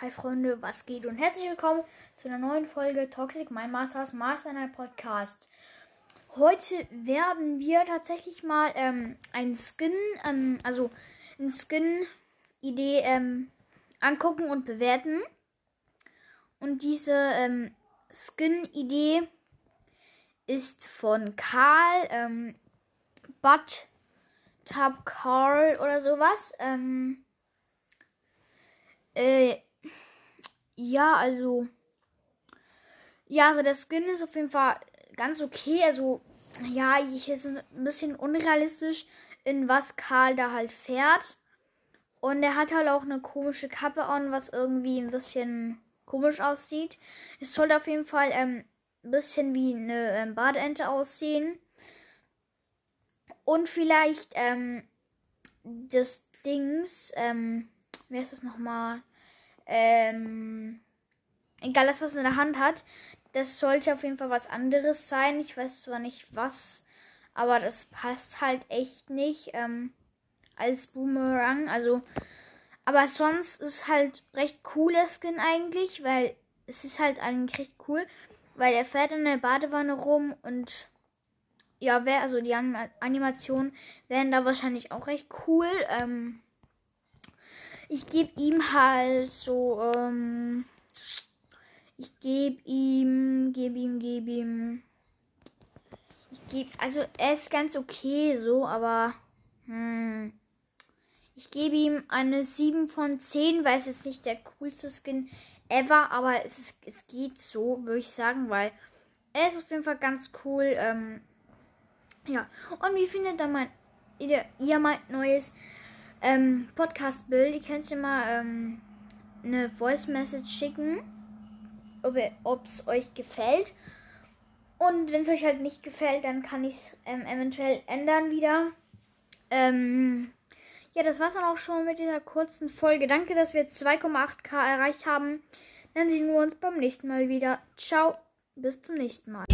Hi Freunde, was geht und herzlich willkommen zu einer neuen Folge Toxic My Masters Master Night Podcast. Heute werden wir tatsächlich mal ähm, ein Skin, ähm, also ein Skin-Idee ähm, angucken und bewerten. Und diese ähm, Skin-Idee ist von Karl, ähm, Bud Tab Carl oder sowas. Ähm, äh, ja, also. Ja, also der Skin ist auf jeden Fall ganz okay. Also, ja, ich ist ein bisschen unrealistisch, in was Karl da halt fährt. Und er hat halt auch eine komische Kappe an, was irgendwie ein bisschen komisch aussieht. Es sollte auf jeden Fall ähm, ein bisschen wie eine ähm, Badeente aussehen. Und vielleicht ähm, das Dings, ähm, wer ist das nochmal? Ähm, egal das, was er in der Hand hat, das sollte auf jeden Fall was anderes sein. Ich weiß zwar nicht was, aber das passt halt echt nicht ähm, als Boomerang. Also, aber sonst ist halt recht cooler Skin eigentlich, weil es ist halt eigentlich recht cool, weil er fährt in der Badewanne rum und ja, wer also die Animationen wären da wahrscheinlich auch recht cool. Ähm, ich gebe ihm halt so, ähm, ich gebe ihm, gebe ihm, gebe ihm. Ich gebe, also er ist ganz okay so, aber hm, ich gebe ihm eine 7 von 10, weil es ist nicht der coolste Skin ever, aber es, ist, es geht so, würde ich sagen, weil er ist auf jeden Fall ganz cool. Ähm, ja, und wie findet ihr mein, ihr, ihr mein neues ähm, Podcast-Bild. Ihr könnt dir mal ähm, eine Voice-Message schicken, ob es euch gefällt. Und wenn es euch halt nicht gefällt, dann kann ich es ähm, eventuell ändern wieder. Ähm, ja, das war's dann auch schon mit dieser kurzen Folge. Danke, dass wir 2,8k erreicht haben. Dann sehen wir uns beim nächsten Mal wieder. Ciao, bis zum nächsten Mal.